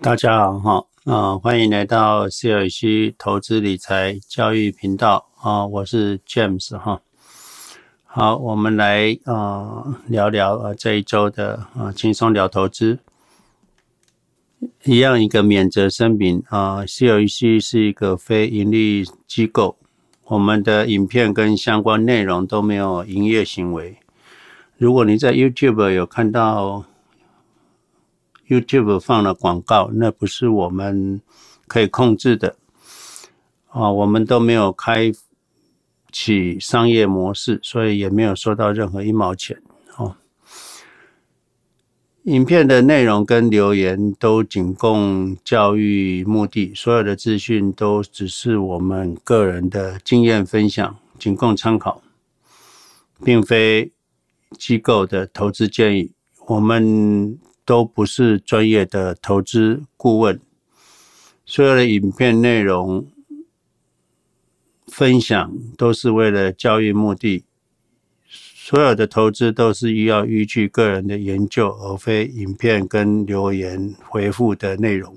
大家好哈，啊、欢迎来到 CLC 投资理财教育频道啊、我是 James 哈。好，我们来啊、聊聊呃这一周的啊轻松聊投资。一样一个免责声明啊，CLC 是一个非营利机构，我们的影片跟相关内容都没有营业行为。如果你在 YouTube 有看到，YouTube 放了广告，那不是我们可以控制的啊！我们都没有开启商业模式，所以也没有收到任何一毛钱哦。影片的内容跟留言都仅供教育目的，所有的资讯都只是我们个人的经验分享，仅供参考，并非机构的投资建议。我们。都不是专业的投资顾问，所有的影片内容分享都是为了教育目的，所有的投资都是要依据个人的研究，而非影片跟留言回复的内容。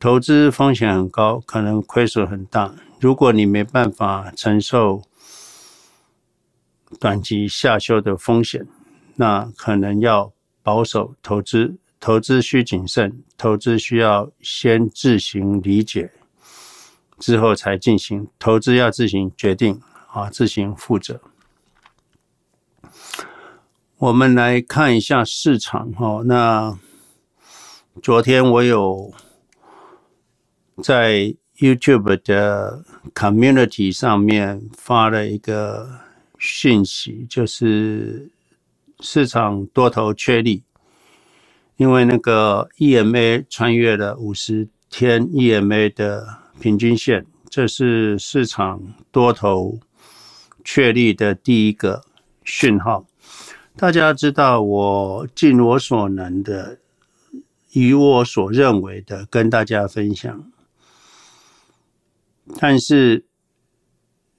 投资风险很高，可能亏损很大。如果你没办法承受短期下修的风险，那可能要。保守投资，投资需谨慎，投资需要先自行理解，之后才进行。投资要自行决定，啊，自行负责。我们来看一下市场，哈，那昨天我有在 YouTube 的 Community 上面发了一个讯息，就是。市场多头确立，因为那个 EMA 穿越了五十天 EMA 的平均线，这是市场多头确立的第一个讯号。大家知道，我尽我所能的，以我所认为的跟大家分享，但是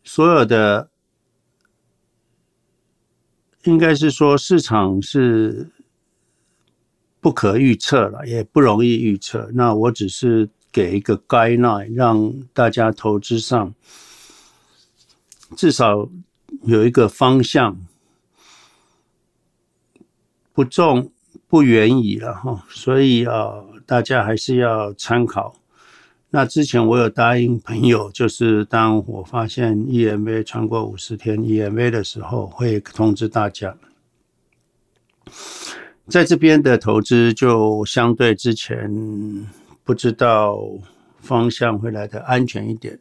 所有的。应该是说市场是不可预测了，也不容易预测。那我只是给一个 guideline，让大家投资上至少有一个方向，不重不远矣了哈。所以啊，大家还是要参考。那之前我有答应朋友，就是当我发现 EMA 穿过五十天 EMA 的时候，会通知大家。在这边的投资就相对之前不知道方向会来的安全一点，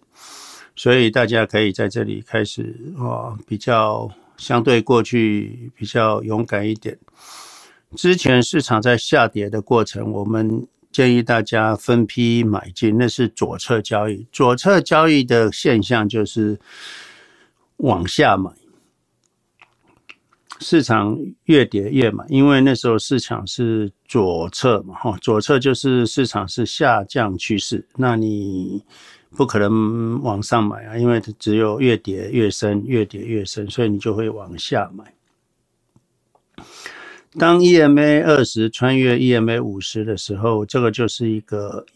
所以大家可以在这里开始啊，比较相对过去比较勇敢一点。之前市场在下跌的过程，我们。建议大家分批买进，那是左侧交易。左侧交易的现象就是往下买，市场越跌越买，因为那时候市场是左侧嘛，哈，左侧就是市场是下降趋势，那你不可能往上买啊，因为只有越跌越深，越跌越深，所以你就会往下买。当 EMA 二十穿越 EMA 五十的时候，这个就是一个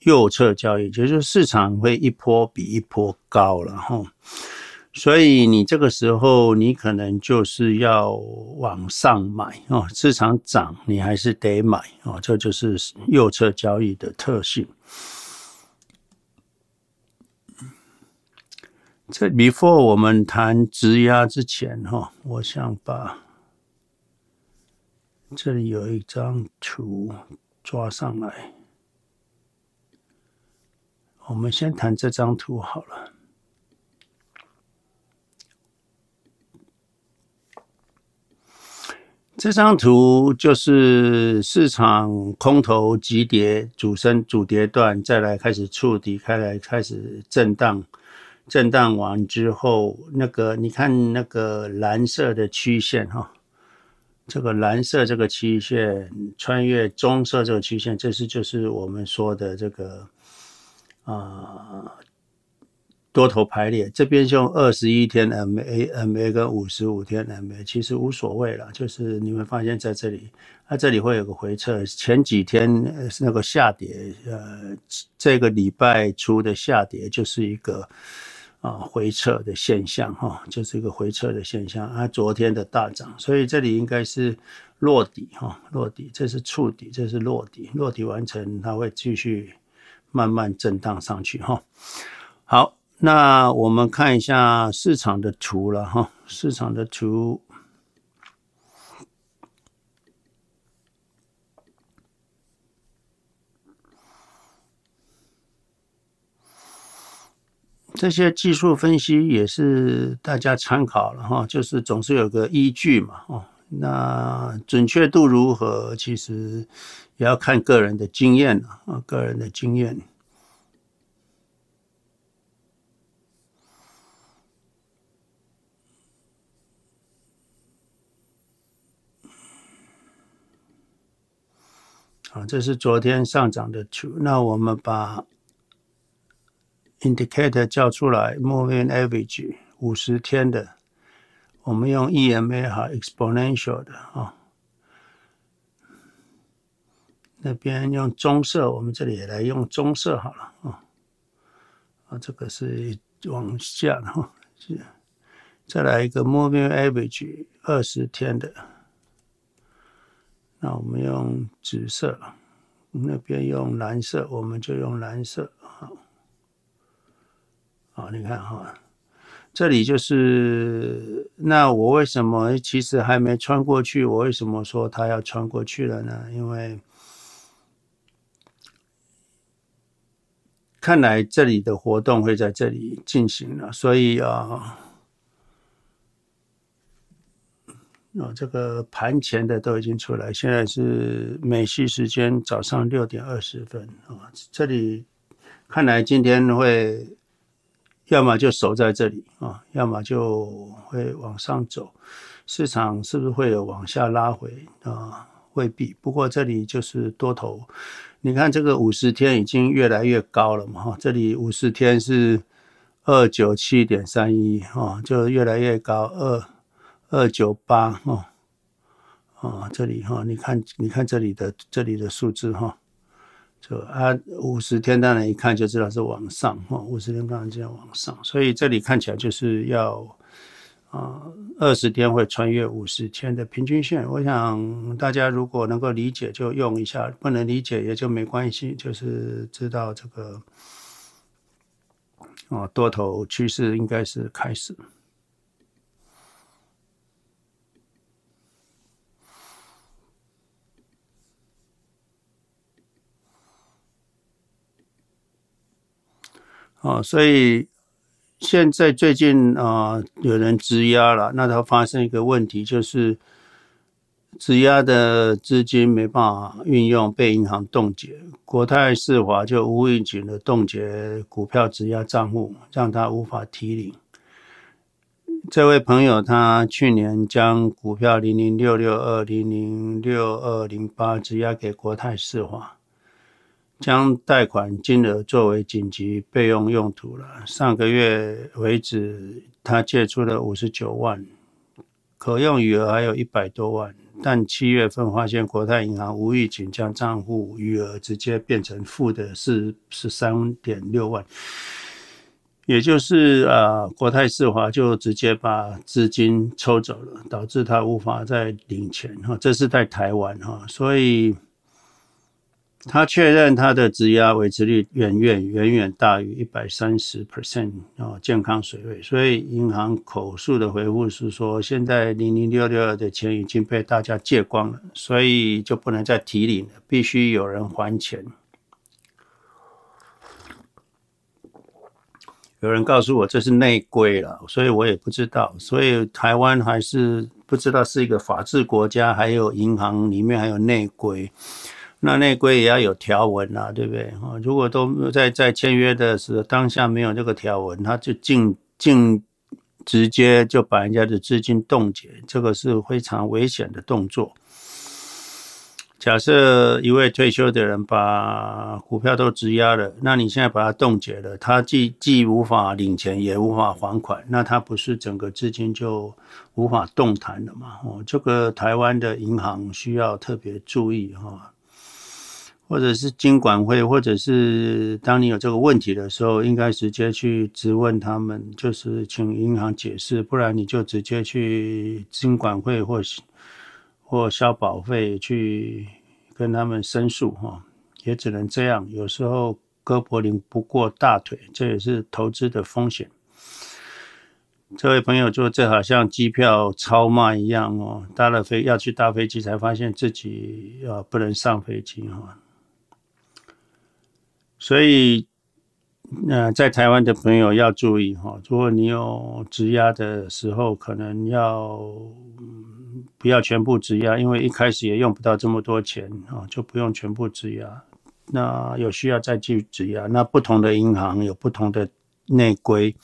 右侧交易，就是市场会一波比一波高了哈。所以你这个时候你可能就是要往上买哦，市场涨你还是得买哦，这就是右侧交易的特性。在 before 我们谈质押之前哈，我想把。这里有一张图抓上来，我们先谈这张图好了。这张图就是市场空头急跌，主升主跌段，再来开始触底，开来开始震荡，震荡完之后，那个你看那个蓝色的曲线哈。这个蓝色这个曲线穿越棕色这个曲线，这是就是我们说的这个啊、多头排列，这边用二十一天 MA MA 跟五十五天 MA，其实无所谓了。就是你会发现在这里，它这里会有个回撤。前几天是那个下跌，呃，这个礼拜初的下跌就是一个啊回撤的现象哈，就是一个回撤的现象。啊，昨天的大涨，所以这里应该是落底哈，落底，这是触底，这是落底，落底完成，它会继续慢慢震荡上去哈。好。那我们看一下市场的图了哈，市场的图，这些技术分析也是大家参考了哈，就是总是有个依据嘛哦。那准确度如何，其实也要看个人的经验啊，个人的经验。啊，这是昨天上涨的图。那我们把 indicator 叫出来，moving average 五十天的，我们用 EMA 哈 exponential 的啊。那边用棕色，我们这里也来用棕色好了啊。啊，这个是往下的哈，是。再来一个 moving average 二十天的。那我们用紫色，那边用蓝色，我们就用蓝色。好，好，你看哈，这里就是那我为什么其实还没穿过去？我为什么说它要穿过去了呢？因为看来这里的活动会在这里进行了，所以啊。哦，这个盘前的都已经出来，现在是美西时间早上六点二十分啊。这里看来今天会要么就守在这里啊，要么就会往上走。市场是不是会有往下拉回啊？未必。不过这里就是多头，你看这个五十天已经越来越高了嘛哈。这里五十天是二九七点三一啊，就越来越高二。二九八哦，啊，这里哈，你看，你看这里的这里的数字哈，就啊五十天当然一看就知道是往上哈，五十天当然就要往上，所以这里看起来就是要啊二十天会穿越五十天的平均线。我想大家如果能够理解就用一下，不能理解也就没关系，就是知道这个啊多头趋势应该是开始。哦，所以现在最近啊，有人质押了，那它发生一个问题，就是质押的资金没办法运用，被银行冻结。国泰世华就无预警的冻结股票质押账户，让他无法提领。这位朋友他去年将股票零零六六二零零六二零八质押给国泰世华。将贷款金额作为紧急备用用途了。上个月为止，他借出了五十九万，可用余额还有一百多万。但七月份发现国泰银行无预警将账户余额直接变成负的是十三点六万，也就是啊，国泰世华就直接把资金抽走了，导致他无法再领钱哈。这是在台湾哈，所以。他确认他的质押维持率远远远远大于一百三十 percent 啊，健康水位，所以银行口述的回复是说，现在零零六六二的钱已经被大家借光了，所以就不能再提领了，必须有人还钱。有人告诉我这是内规了，所以我也不知道，所以台湾还是不知道是一个法治国家，还有银行里面还有内规。那内规也要有条文呐、啊，对不对？啊，如果都在在签约的时候当下没有这个条文，他就进进直接就把人家的资金冻结，这个是非常危险的动作。假设一位退休的人把股票都质押了，那你现在把它冻结了，他既既无法领钱，也无法还款，那他不是整个资金就无法动弹了吗？哦，这个台湾的银行需要特别注意哈，或者是金管会，或者是当你有这个问题的时候，应该直接去质问他们，就是请银行解释，不然你就直接去金管会或。或消保费去跟他们申诉哈，也只能这样。有时候胳膊拧不过大腿，这也是投资的风险。这位朋友说，这好像机票超卖一样哦，搭了飞要去搭飞机，才发现自己啊不能上飞机哈。所以，那在台湾的朋友要注意哈，如果你有质押的时候，可能要。不要全部质押，因为一开始也用不到这么多钱啊，就不用全部质押。那有需要再继续质押。那不同的银行有不同的内规，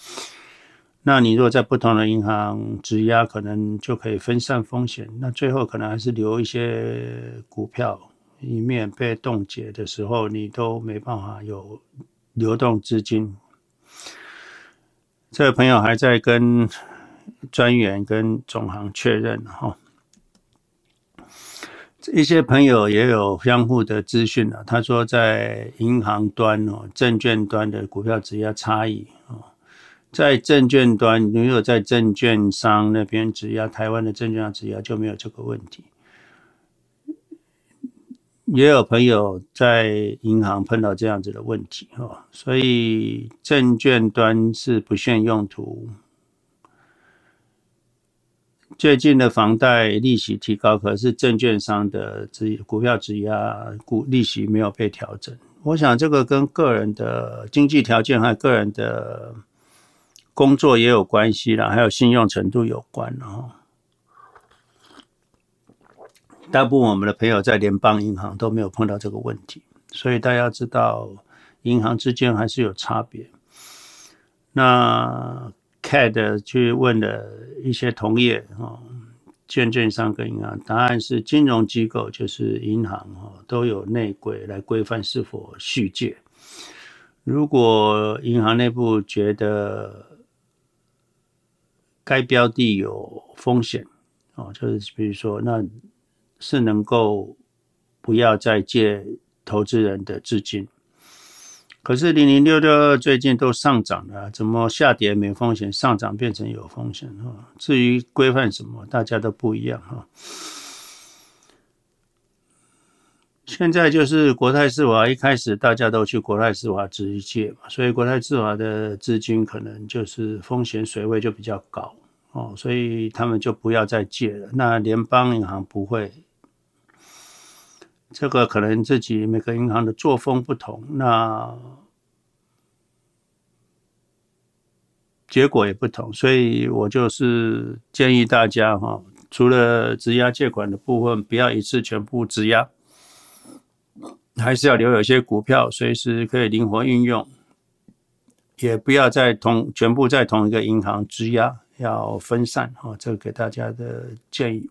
那你如果在不同的银行质押，可能就可以分散风险。那最后可能还是留一些股票，以免被冻结的时候，你都没办法有流动资金。这位朋友还在跟。专员跟总行确认哈，一些朋友也有相互的资讯了。他说，在银行端哦，证券端的股票质押差异哦，在证券端，如果在证券商那边质押，台湾的证券商质押就没有这个问题。也有朋友在银行碰到这样子的问题哈，所以证券端是不限用途。最近的房贷利息提高，可是证券商的质股票质押股利息没有被调整。我想这个跟个人的经济条件和个人的工作也有关系啦，还有信用程度有关哦。大部分我们的朋友在联邦银行都没有碰到这个问题，所以大家知道银行之间还是有差别。那。CAD 去问了一些同业啊，券券商跟银行，答案是金融机构就是银行啊，都有内规来规范是否续借。如果银行内部觉得该标的有风险哦，就是比如说，那是能够不要再借投资人的资金。可是零零六六二最近都上涨了，怎么下跌没风险，上涨变成有风险哈？至于规范什么，大家都不一样哈。现在就是国泰世华，一开始大家都去国泰世华直借嘛，所以国泰世华的资金可能就是风险水位就比较高哦，所以他们就不要再借了。那联邦银行不会。这个可能自己每个银行的作风不同，那结果也不同，所以我就是建议大家哈，除了质押借款的部分，不要一次全部质押，还是要留有一些股票，随时可以灵活运用，也不要在同全部在同一个银行质押，要分散哈，这个给大家的建议。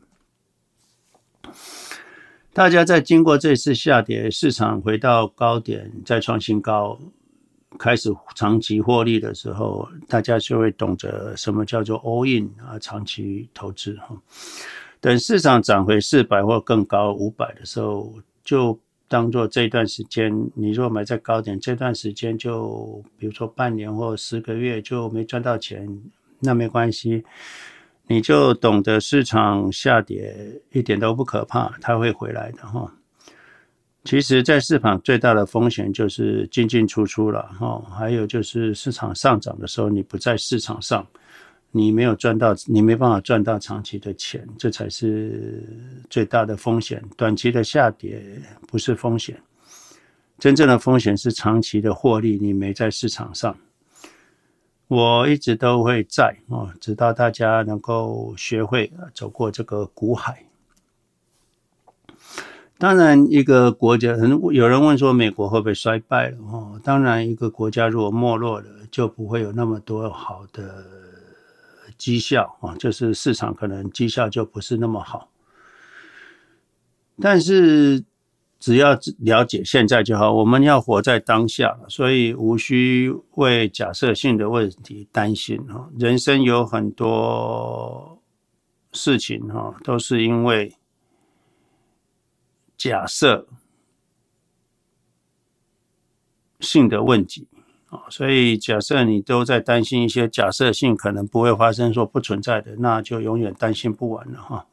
大家在经过这次下跌，市场回到高点，再创新高，开始长期获利的时候，大家就会懂得什么叫做 all in 啊，长期投资哈。等市场涨回四百或更高五百的时候，就当做这段时间，你若买在高点，这段时间就比如说半年或十个月就没赚到钱，那没关系。你就懂得市场下跌一点都不可怕，它会回来的哈。其实，在市场最大的风险就是进进出出了哈，还有就是市场上涨的时候你不在市场上，你没有赚到，你没办法赚到长期的钱，这才是最大的风险。短期的下跌不是风险，真正的风险是长期的获利，你没在市场上。我一直都会在啊，直到大家能够学会走过这个股海。当然，一个国家，有人问说美国会不会衰败了？哦，当然，一个国家如果没落了，就不会有那么多好的绩效啊，就是市场可能绩效就不是那么好。但是只要了解现在就好。我们要活在当下，所以无需为假设性的问题担心哈。人生有很多事情哈，都是因为假设性的问题啊。所以假设你都在担心一些假设性可能不会发生、说不存在的，那就永远担心不完了哈。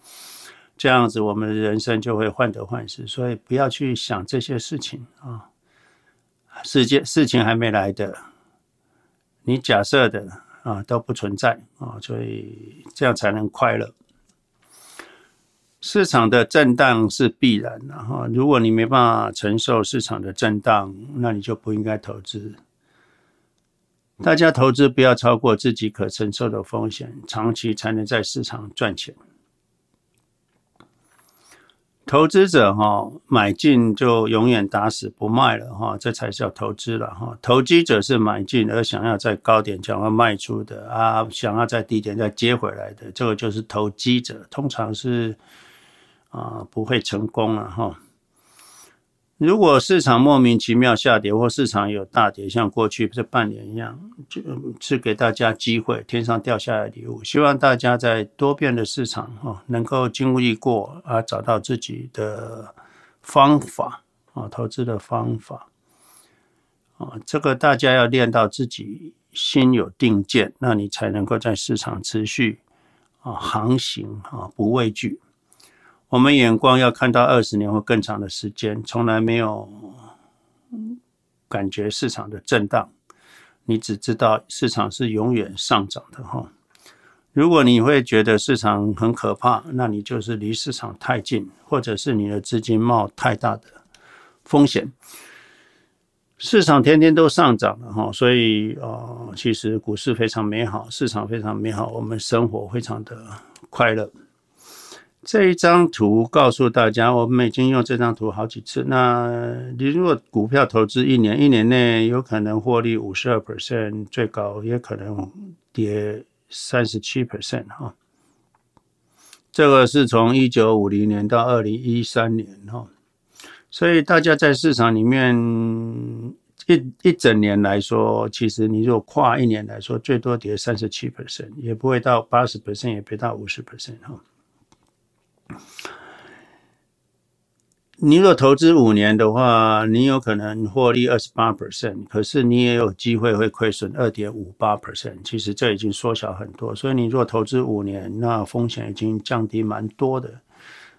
这样子，我们的人生就会患得患失，所以不要去想这些事情啊。世界事情还没来的，你假设的啊都不存在啊，所以这样才能快乐。市场的震荡是必然的哈，如果你没办法承受市场的震荡，那你就不应该投资。大家投资不要超过自己可承受的风险，长期才能在市场赚钱。投资者哈买进就永远打死不卖了哈，这才叫投资了哈。投机者是买进而想要在高点想要卖出的啊，想要在低点再接回来的，这个就是投机者，通常是啊不会成功了哈。如果市场莫名其妙下跌，或市场有大跌，像过去这半年一样，就是给大家机会，天上掉下来礼物。希望大家在多变的市场哈，能够经历过啊，找到自己的方法啊，投资的方法啊，这个大家要练到自己心有定见，那你才能够在市场持续啊航行啊，不畏惧。我们眼光要看到二十年或更长的时间，从来没有感觉市场的震荡，你只知道市场是永远上涨的哈。如果你会觉得市场很可怕，那你就是离市场太近，或者是你的资金冒太大的风险。市场天天都上涨了哈，所以呃，其实股市非常美好，市场非常美好，我们生活非常的快乐。这一张图告诉大家，我们已经用这张图好几次。那你如果股票投资一年，一年内有可能获利五十二 percent，最高也可能跌三十七 percent 哈。这个是从一九五零年到二零一三年哈，所以大家在市场里面一一整年来说，其实你如果跨一年来说，最多跌三十七 percent，也不会到八十 percent，也不会到五十 percent 哈。你若投资五年的话，你有可能获利二十八 percent，可是你也有机会会亏损二点五八 percent。其实这已经缩小很多，所以你若投资五年，那风险已经降低蛮多的。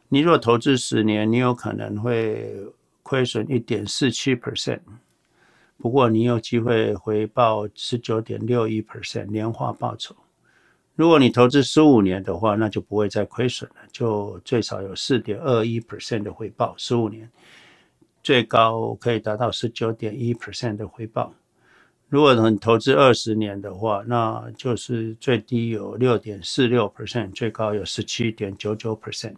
你若投资十年，你有可能会亏损一点四七 percent，不过你有机会回报十九点六一 percent 年化报酬。如果你投资十五年的话，那就不会再亏损了，就最少有四点二一 percent 的回报。十五年最高可以达到十九点一 percent 的回报。如果你投资二十年的话，那就是最低有六点四六 percent，最高有十七点九九 percent。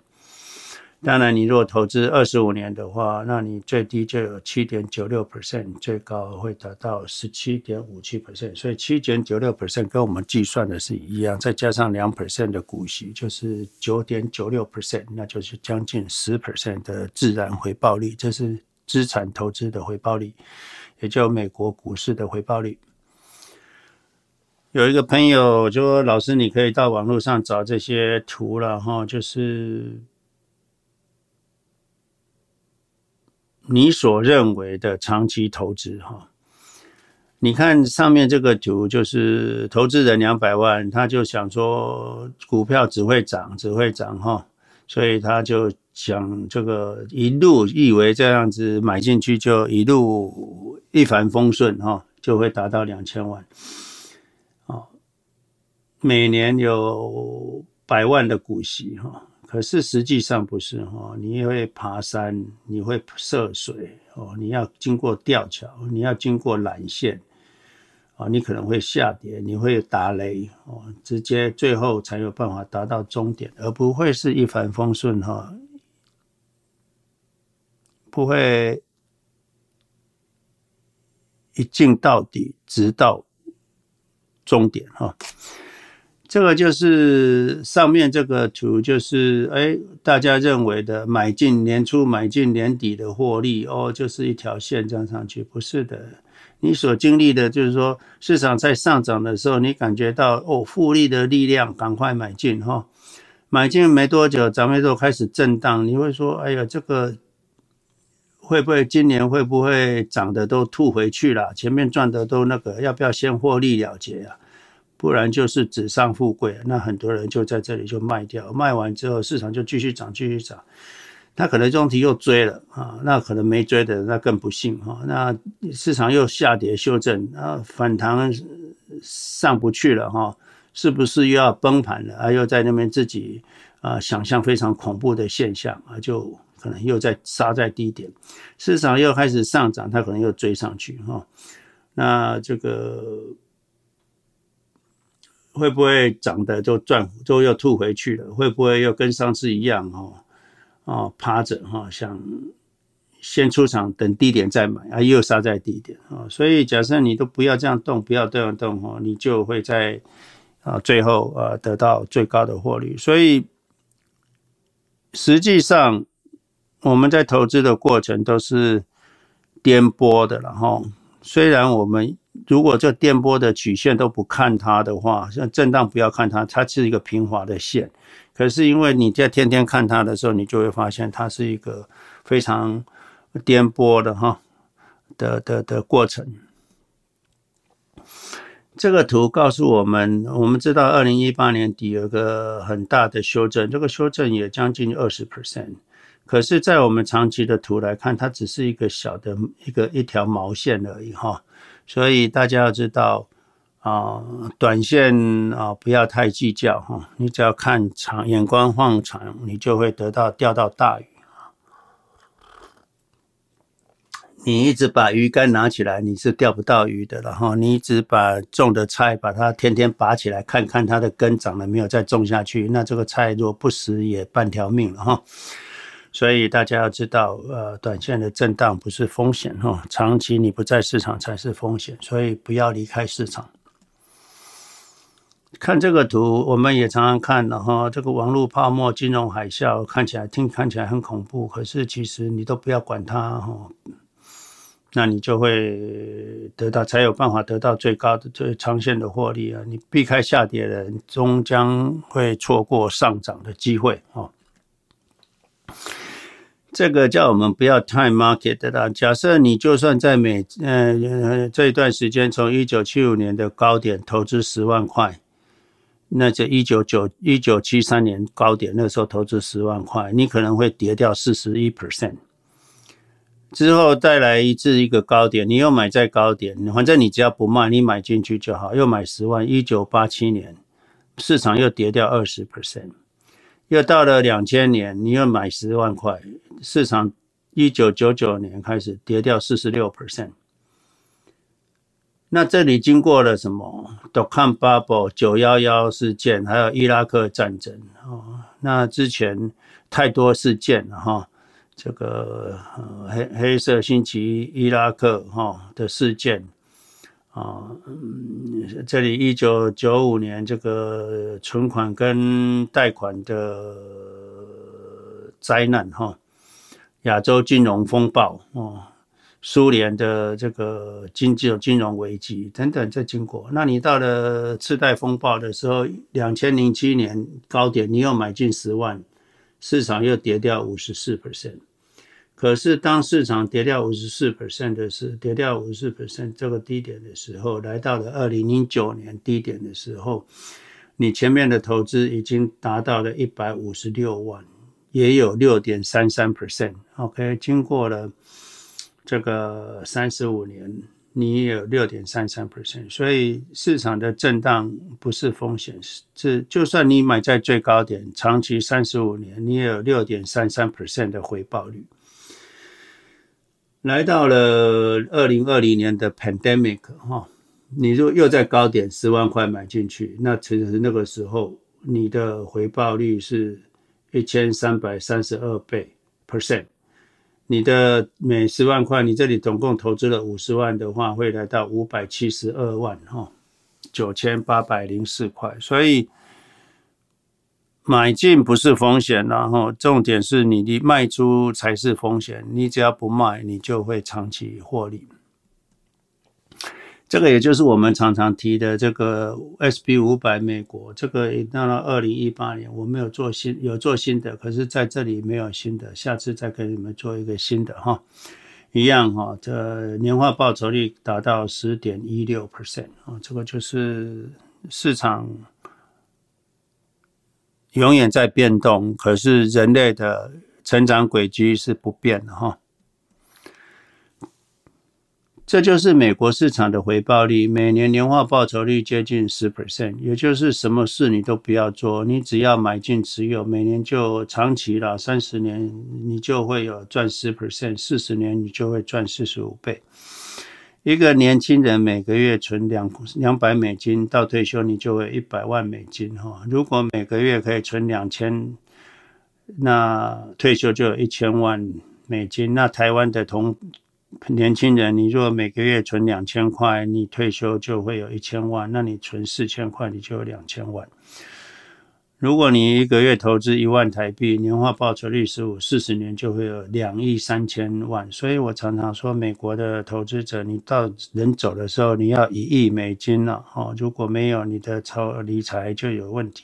当然，你如果投资二十五年的话，那你最低就有七点九六 percent，最高会达到十七点五七 percent。所以七点九六 percent 跟我们计算的是一样，再加上两 percent 的股息，就是九点九六 percent，那就是将近十 percent 的自然回报率。这是资产投资的回报率，也就美国股市的回报率。有一个朋友就说：“老师，你可以到网络上找这些图了哈，就是。”你所认为的长期投资，哈，你看上面这个图，就是投资人两百万，他就想说股票只会涨，只会涨，哈，所以他就想这个一路以为这样子买进去就一路一帆风顺，哈，就会达到两千万，啊，每年有百万的股息，哈。可是实际上不是哈，你会爬山，你会涉水哦，你要经过吊桥，你要经过缆线啊，你可能会下跌，你会打雷哦，直接最后才有办法达到终点，而不会是一帆风顺哈，不会一进到底，直到终点哈。这个就是上面这个图，就是哎，大家认为的买进年初买进年底的获利哦，就是一条线这样上去，不是的。你所经历的就是说，市场在上涨的时候，你感觉到哦，复利的力量，赶快买进哈。买进没多久，涨没多久开始震荡，你会说，哎呀，这个会不会今年会不会涨的都吐回去了？前面赚的都那个，要不要先获利了结啊？不然就是纸上富贵，那很多人就在这里就卖掉，卖完之后市场就继续涨，继续涨。他可能中题又追了啊，那可能没追的那更不幸哈。那市场又下跌修正啊，反弹上不去了哈，是不是又要崩盘了啊？又在那边自己啊想象非常恐怖的现象啊，就可能又在杀在低点，市场又开始上涨，他可能又追上去哈。那这个。会不会涨的就赚，就又吐回去了？会不会又跟上次一样哦？哦，趴着哈，想先出场，等低点再买啊，又杀在低点啊。所以假设你都不要这样动，不要这样动哈，你就会在啊最后呃得到最高的获利。所以实际上我们在投资的过程都是颠簸的了哈。虽然我们。如果这电波的曲线都不看它的话，像震荡不要看它，它是一个平滑的线。可是因为你在天天看它的时候，你就会发现它是一个非常颠簸的哈的的的过程。这个图告诉我们，我们知道二零一八年底有个很大的修正，这个修正也将近二十 percent。可是，在我们长期的图来看，它只是一个小的一个一条毛线而已哈。所以大家要知道啊，短线啊不要太计较哈，你只要看长，眼光放长，你就会得到钓到大鱼。你一直把鱼竿拿起来，你是钓不到鱼的。然后你一直把种的菜，把它天天拔起来，看看它的根长了没有，再种下去，那这个菜若不死也半条命了哈。所以大家要知道，呃，短线的震荡不是风险哈，长期你不在市场才是风险，所以不要离开市场。看这个图，我们也常常看了哈，这个网络泡沫、金融海啸，看起来听看起来很恐怖，可是其实你都不要管它哈，那你就会得到，才有办法得到最高的、最长线的获利啊！你避开下跌的人，终将会错过上涨的机会啊。这个叫我们不要 time market 的啦。假设你就算在美呃这一段时间，从一九七五年的高点投资十万块，那就一九九一九七三年高点那时候投资十万块，你可能会跌掉四十一 percent。之后再来一次一个高点，你又买在高点，反正你只要不卖，你买进去就好，又买十万。一九八七年市场又跌掉二十 percent。又到了两千年，你又买十万块，市场一九九九年开始跌掉四十六 percent。那这里经过了什么？Dotcom Bubble、九幺幺事件，还有伊拉克战争啊。那之前太多事件了哈，这个黑黑色星期一伊拉克哈的事件。啊，嗯，这里一九九五年这个存款跟贷款的灾难哈，亚洲金融风暴哦，苏联的这个经济金融危机等等这经过，那你到了次贷风暴的时候，两千零七年高点，你又买进十万，市场又跌掉五十四 percent。可是，当市场跌掉五十四 percent 的时候，跌掉五十四 percent 这个低点的时候，来到了二零零九年低点的时候，你前面的投资已经达到了一百五十六万，也有六点三三 percent。OK，经过了这个三十五年，你也有六点三三 percent。所以市场的震荡不是风险，是就算你买在最高点，长期三十五年，你也有六点三三 percent 的回报率。来到了二零二零年的 pandemic 哈，你如果又在高点十万块买进去，那其实那个时候你的回报率是一千三百三十二倍 percent。你的每十万块，你这里总共投资了五十万的话，会来到五百七十二万哈，九千八百零四块。所以买进不是风险，然后重点是你的卖出才是风险。你只要不卖，你就会长期获利。这个也就是我们常常提的这个 SP 五百美国，这个到了二零一八年，我没有做新，有做新的，可是在这里没有新的，下次再给你们做一个新的哈，一样哈，这年化报酬率达到十点一六 percent 啊，这个就是市场永远在变动，可是人类的成长轨迹是不变的哈。这就是美国市场的回报率，每年年化报酬率接近十 percent，也就是什么事你都不要做，你只要买进持有，每年就长期了三十年，你就会有赚十 percent，四十年你就会赚四十五倍。一个年轻人每个月存两两百美金，到退休你就会一百万美金哈。如果每个月可以存两千，那退休就有一千万美金。那台湾的同年轻人，你如果每个月存两千块，你退休就会有一千万。那你存四千块，你就有两千万。如果你一个月投资一万台币，年化报酬率十五，四十年就会有两亿三千万。所以我常常说，美国的投资者，你到人走的时候，你要一亿美金了哦。如果没有，你的超理财就有问题。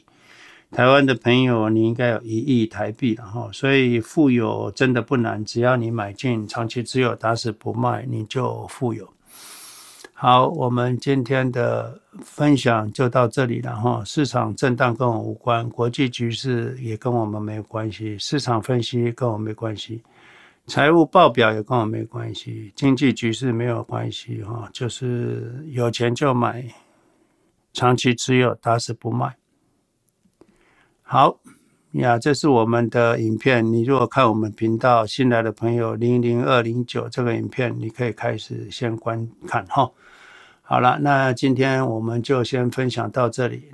台湾的朋友，你应该有一亿台币了哈，所以富有真的不难，只要你买进，长期持有，打死不卖，你就富有。好，我们今天的分享就到这里了哈。市场震荡跟我无关，国际局势也跟我们没有关系，市场分析跟我没关系，财务报表也跟我没关系，经济局势没有关系哈，就是有钱就买，长期持有，打死不卖。好呀，这是我们的影片。你如果看我们频道新来的朋友零零二零九这个影片，你可以开始先观看哈。好了，那今天我们就先分享到这里。